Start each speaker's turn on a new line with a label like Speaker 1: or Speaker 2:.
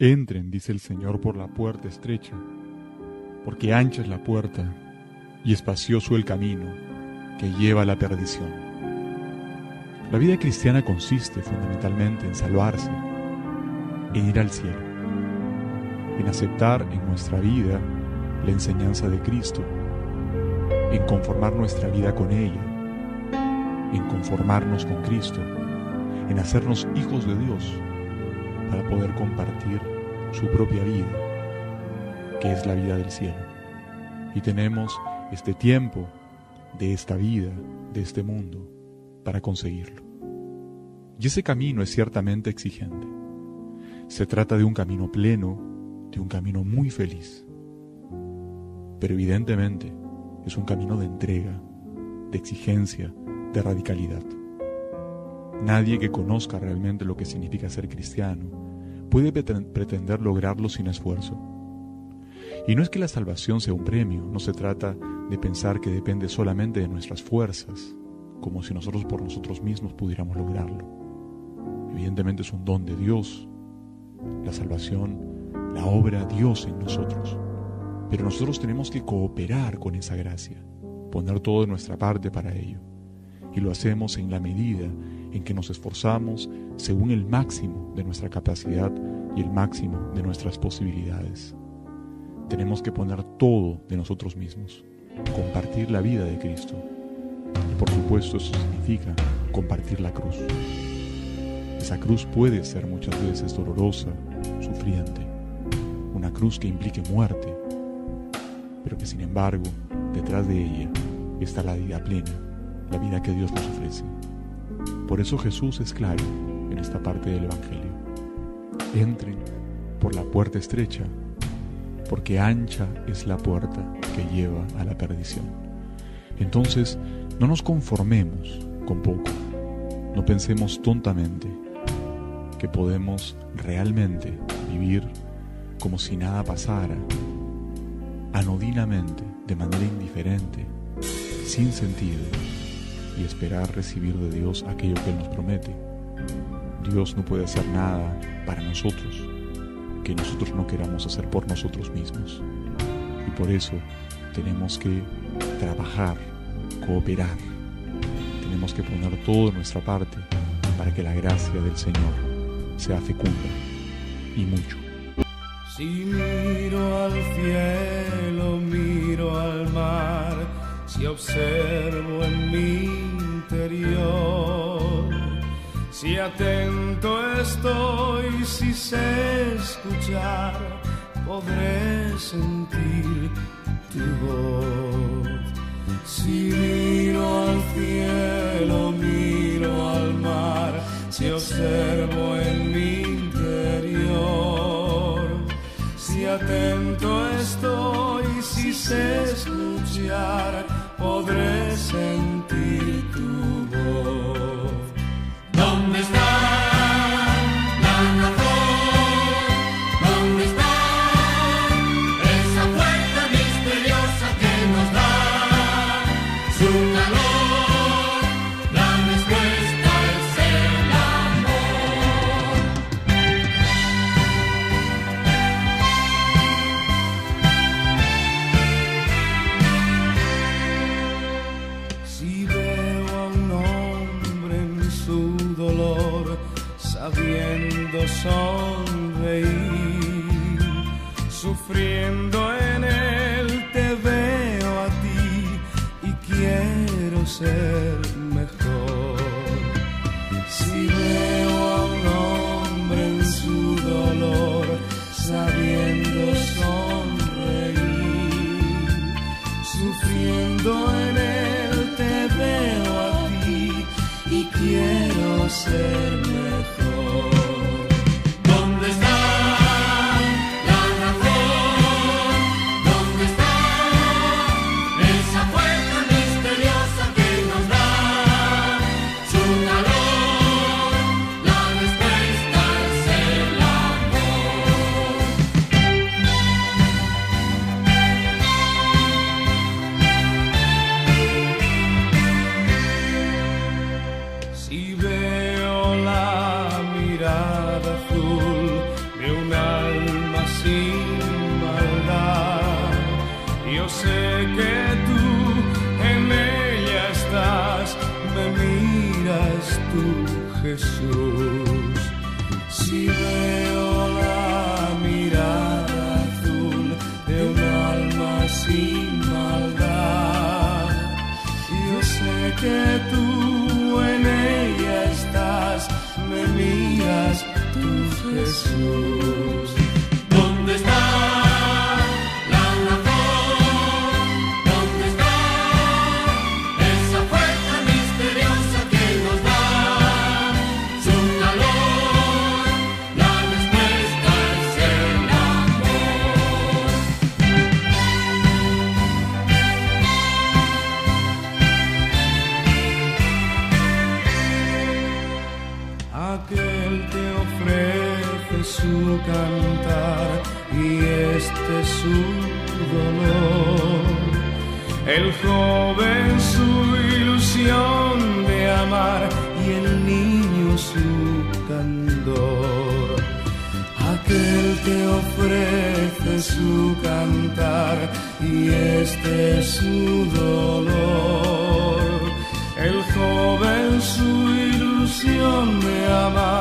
Speaker 1: Entren, dice el Señor, por la puerta estrecha, porque ancha es la puerta y espacioso el camino que lleva a la perdición. La vida cristiana consiste fundamentalmente en salvarse, en ir al cielo, en aceptar en nuestra vida la enseñanza de Cristo, en conformar nuestra vida con ella, en conformarnos con Cristo, en hacernos hijos de Dios para poder compartir su propia vida, que es la vida del cielo. Y tenemos este tiempo de esta vida, de este mundo, para conseguirlo. Y ese camino es ciertamente exigente. Se trata de un camino pleno, de un camino muy feliz. Pero evidentemente es un camino de entrega, de exigencia, de radicalidad. Nadie que conozca realmente lo que significa ser cristiano puede pretender lograrlo sin esfuerzo. Y no es que la salvación sea un premio, no se trata de pensar que depende solamente de nuestras fuerzas, como si nosotros por nosotros mismos pudiéramos lograrlo. Evidentemente es un don de Dios, la salvación, la obra Dios en nosotros. Pero nosotros tenemos que cooperar con esa gracia, poner todo de nuestra parte para ello. Y lo hacemos en la medida en que nos esforzamos según el máximo de nuestra capacidad y el máximo de nuestras posibilidades. Tenemos que poner todo de nosotros mismos, compartir la vida de Cristo. Y por supuesto eso significa compartir la cruz. Esa cruz puede ser muchas veces dolorosa, sufriente, una cruz que implique muerte, pero que sin embargo detrás de ella está la vida plena, la vida que Dios nos ofrece. Por eso Jesús es claro en esta parte del Evangelio. Entren por la puerta estrecha, porque ancha es la puerta que lleva a la perdición. Entonces, no nos conformemos con poco, no pensemos tontamente que podemos realmente vivir como si nada pasara, anodinamente, de manera indiferente, sin sentido y esperar recibir de Dios aquello que Él nos promete. Dios no puede hacer nada para nosotros que nosotros no queramos hacer por nosotros mismos. Y por eso tenemos que trabajar, cooperar. Tenemos que poner todo nuestra parte para que la gracia del Señor sea fecunda y mucho.
Speaker 2: Si miro al cielo, si observo en mi interior. Si atento estoy, si sé escuchar, podré sentir tu voz. Si miro al cielo, miro al mar, si observo en mi interior. Si atento estoy, si sé escuchar, podré sentir tu voz. Sabiendo sonreír, sufriendo en él, te veo a ti y quiero ser mejor. Si veo a un hombre en su dolor, sabiendo sonreír, sufriendo en él te veo a ti y quiero ser mejor.
Speaker 3: yo sé que tú en ella estás, me miras tú, Jesús. Aquel
Speaker 2: te ofrece su cantar y este su dolor. El joven su ilusión de amar y el niño su candor. Aquel te ofrece su cantar y este su dolor. El joven su